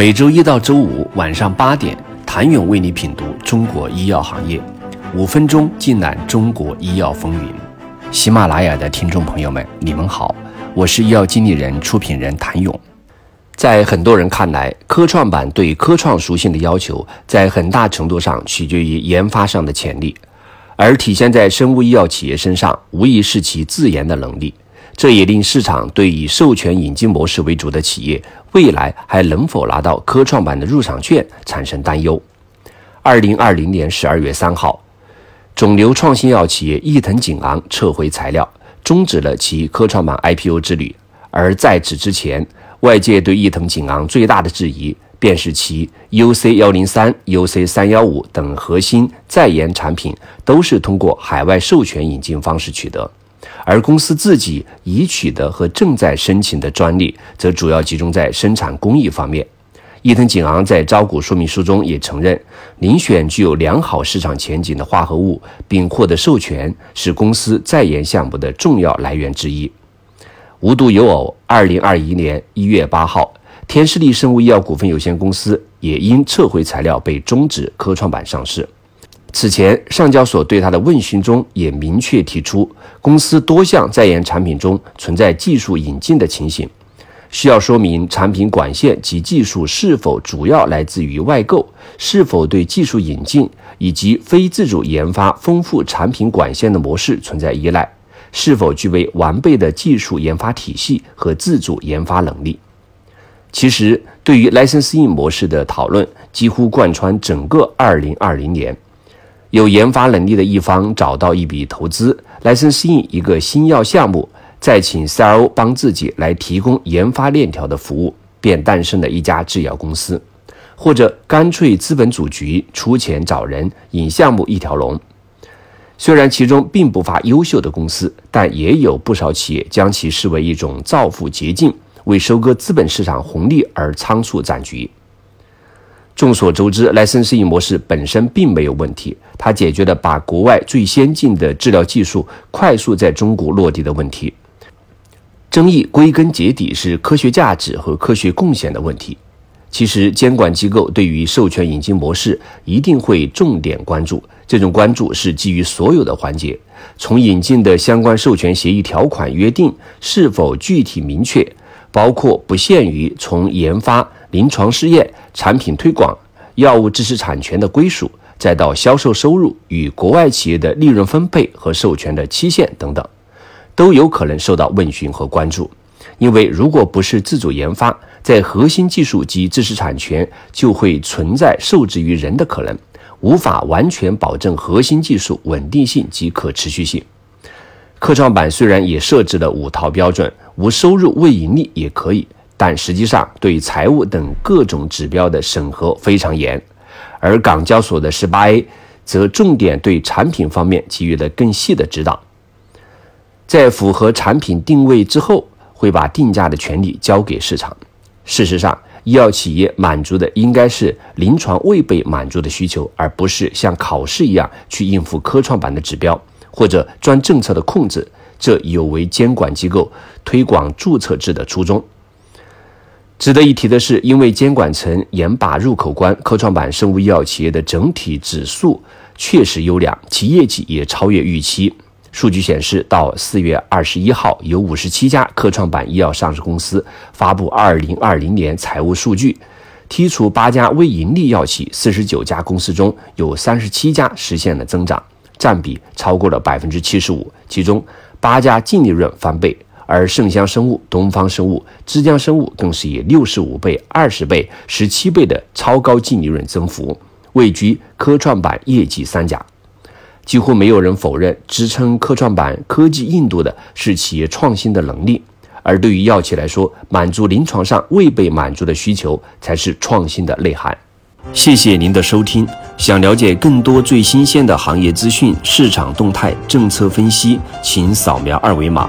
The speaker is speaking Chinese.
每周一到周五晚上八点，谭勇为你品读中国医药行业，五分钟尽览中国医药风云。喜马拉雅的听众朋友们，你们好，我是医药经理人、出品人谭勇。在很多人看来，科创板对科创属性的要求，在很大程度上取决于研发上的潜力，而体现在生物医药企业身上，无疑是其自研的能力。这也令市场对以授权引进模式为主的企业未来还能否拿到科创板的入场券产生担忧。二零二零年十二月三号，肿瘤创新药企业伊藤景昂撤回材料，终止了其科创板 IPO 之旅。而在此之前，外界对伊藤景昂最大的质疑，便是其 UC 幺零三、UC 三幺五等核心在研产品都是通过海外授权引进方式取得。而公司自己已取得和正在申请的专利，则主要集中在生产工艺方面。伊藤景昂在招股说明书中也承认，遴选具有良好市场前景的化合物，并获得授权，是公司在研项目的重要来源之一。无独有偶，二零二一年一月八号，天士力生物医药股份有限公司也因撤回材料被终止科创板上市。此前，上交所对他的问询中也明确提出，公司多项在研产品中存在技术引进的情形，需要说明产品管线及技术是否主要来自于外购，是否对技术引进以及非自主研发丰富产品管线的模式存在依赖，是否具备完备的技术研发体系和自主研发能力。其实，对于 licensing 模式的讨论几乎贯穿整个2020年。有研发能力的一方找到一笔投资来生适应一个新药项目，再请 CRO 帮自己来提供研发链条的服务，便诞生了一家制药公司；或者干脆资本组局出钱找人引项目一条龙。虽然其中并不乏优秀的公司，但也有不少企业将其视为一种造富捷径，为收割资本市场红利而仓促展局。众所周知，莱森适应模式本身并没有问题，它解决了把国外最先进的治疗技术快速在中国落地的问题。争议归根结底是科学价值和科学贡献的问题。其实，监管机构对于授权引进模式一定会重点关注，这种关注是基于所有的环节，从引进的相关授权协议条款约定是否具体明确，包括不限于从研发。临床试验、产品推广、药物知识产权的归属，再到销售收入与国外企业的利润分配和授权的期限等等，都有可能受到问询和关注。因为如果不是自主研发，在核心技术及知识产权就会存在受制于人的可能，无法完全保证核心技术稳定性及可持续性。科创板虽然也设置了五套标准，无收入、未盈利也可以。但实际上，对财务等各种指标的审核非常严，而港交所的十八 A 则重点对产品方面给予了更细的指导。在符合产品定位之后，会把定价的权利交给市场。事实上，医药企业满足的应该是临床未被满足的需求，而不是像考试一样去应付科创板的指标或者钻政策的空子。这有违监管机构推广注册制的初衷。值得一提的是，因为监管层严把入口关，科创板生物医药企业的整体指数确实优良，其业绩也超越预期。数据显示，到四月二十一号，有五十七家科创板医药上市公司发布二零二零年财务数据，剔除八家未盈利药企，四十九家公司中有三十七家实现了增长，占比超过了百分之七十五，其中八家净利润翻倍。而盛香生物、东方生物、枝江生物更是以六十五倍、二十倍、十七倍的超高净利润增幅，位居科创板业绩三甲。几乎没有人否认，支撑科创板科技硬度的是企业创新的能力。而对于药企来说，满足临床上未被满足的需求，才是创新的内涵。谢谢您的收听。想了解更多最新鲜的行业资讯、市场动态、政策分析，请扫描二维码。